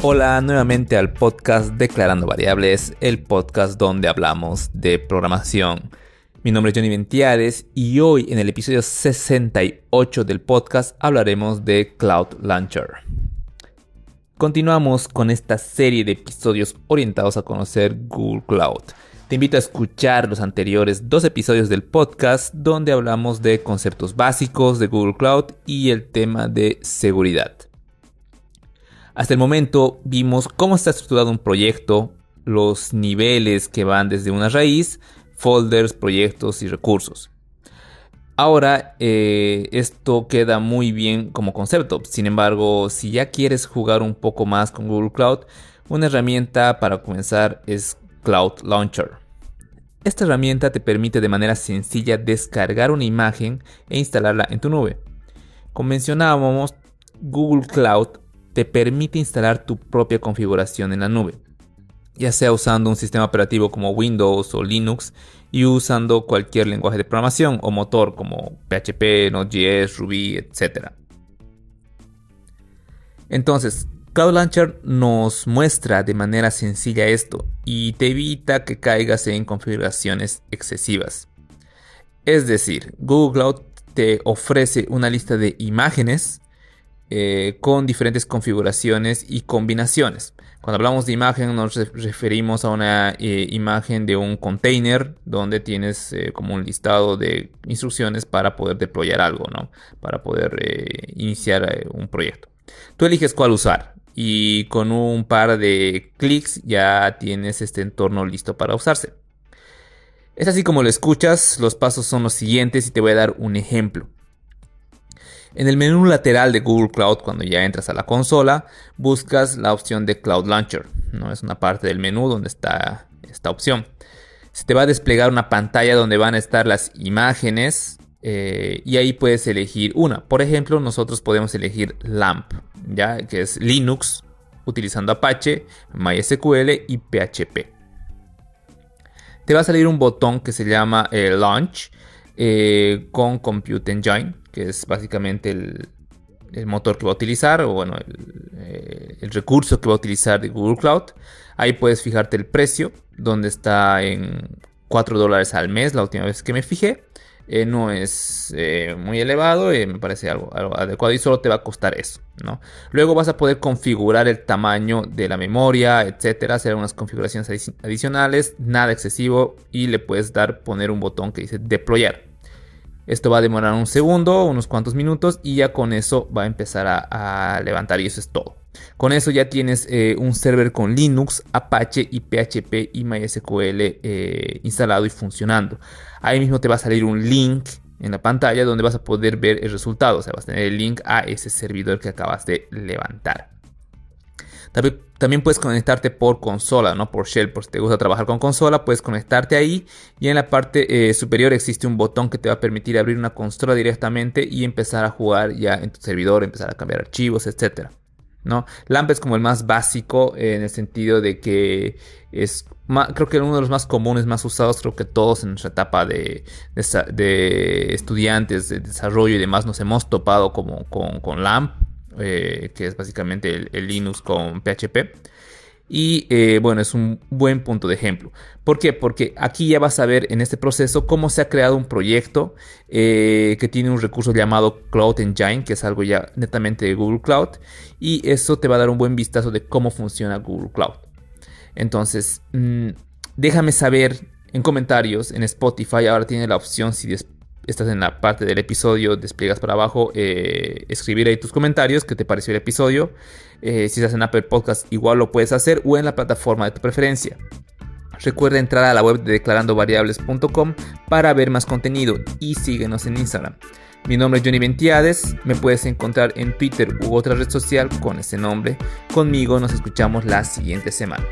Hola nuevamente al podcast Declarando Variables, el podcast donde hablamos de programación. Mi nombre es Johnny Ventiades y hoy en el episodio 68 del podcast hablaremos de Cloud Launcher. Continuamos con esta serie de episodios orientados a conocer Google Cloud. Te invito a escuchar los anteriores dos episodios del podcast donde hablamos de conceptos básicos de Google Cloud y el tema de seguridad. Hasta el momento vimos cómo está estructurado un proyecto, los niveles que van desde una raíz, folders, proyectos y recursos. Ahora eh, esto queda muy bien como concepto. Sin embargo, si ya quieres jugar un poco más con Google Cloud, una herramienta para comenzar es Cloud Launcher. Esta herramienta te permite de manera sencilla descargar una imagen e instalarla en tu nube. Como mencionábamos, Google Cloud te permite instalar tu propia configuración en la nube, ya sea usando un sistema operativo como Windows o Linux y usando cualquier lenguaje de programación o motor como PHP, Node.js, Ruby, etc. Entonces, Cloud Launcher nos muestra de manera sencilla esto y te evita que caigas en configuraciones excesivas. Es decir, Google Cloud te ofrece una lista de imágenes eh, con diferentes configuraciones y combinaciones. Cuando hablamos de imagen nos referimos a una eh, imagen de un container donde tienes eh, como un listado de instrucciones para poder deployar algo, ¿no? Para poder iniciar un proyecto. Tú eliges cuál usar y con un par de clics ya tienes este entorno listo para usarse. Es así como lo escuchas, los pasos son los siguientes y te voy a dar un ejemplo. En el menú lateral de Google Cloud, cuando ya entras a la consola, buscas la opción de Cloud Launcher. ¿no? Es una parte del menú donde está esta opción. Se te va a desplegar una pantalla donde van a estar las imágenes eh, y ahí puedes elegir una. Por ejemplo, nosotros podemos elegir LAMP, ¿ya? que es Linux utilizando Apache, MySQL y PHP. Te va a salir un botón que se llama eh, Launch eh, con Compute Engine que es básicamente el, motor que va a utilizar o bueno, eh, el, recurso que va a utilizar de Google Cloud. Ahí puedes fijarte el precio, donde está en 4 dólares al mes la última vez que me fijé. Eh, no es eh, muy elevado, me parece algo, adecuado y solo te va a costar eso. ¿no? Luego vas a poder configurar el tamaño de la memoria, etcétera, hacer unas configuraciones adicionales, nada excesivo y le puedes dar poner un botón que dice deployar. Esto va a demorar un segundo, unos cuantos minutos y ya con eso va a empezar a, levantar y eso es todo. Con eso ya tienes eh, un server con Linux, Apache y PHP y MySQL eh, instalado y funcionando. Ahí mismo te va a salir un link en la pantalla donde vas a poder ver el resultado. O sea, vas a tener el link a ese servidor que acabas de levantar. También, puedes conectarte por consola, no por shell. Por si te gusta trabajar con consola, puedes conectarte ahí. Y en la parte eh, superior existe un botón que te va a permitir abrir una consola directamente y empezar a jugar ya en tu servidor, empezar a cambiar archivos, etc. ¿no? LAMP es como el más básico en el sentido de que es creo que uno de los más comunes, más usados, creo que todos en nuestra etapa de, estudiantes de desarrollo y demás nos hemos topado como con, con LAMP eh, que es básicamente el, Linux con PHP. Y eh, bueno, es un buen punto de ejemplo. ¿Por qué? Porque aquí ya vas a ver en este proceso cómo se ha creado un proyecto eh, que tiene un recurso llamado Cloud Engine, que es algo ya netamente de Google Cloud. Y eso te va a dar un buen vistazo de cómo funciona Google Cloud. Entonces, mm, déjame saber en comentarios en Spotify. Ahora tiene la opción si después estás en la parte del episodio, despliegas para abajo, eh, escribir ahí tus comentarios, qué te pareció el episodio. Eh, si estás en Apple Podcast, igual lo puedes hacer o en la plataforma de tu preferencia. Recuerda entrar a la web de declarandovariables.com para ver más contenido y síguenos en Instagram. Mi nombre es Johnny Ventiades, me puedes encontrar en Twitter u otra red social con ese nombre. Conmigo nos escuchamos la siguiente semana.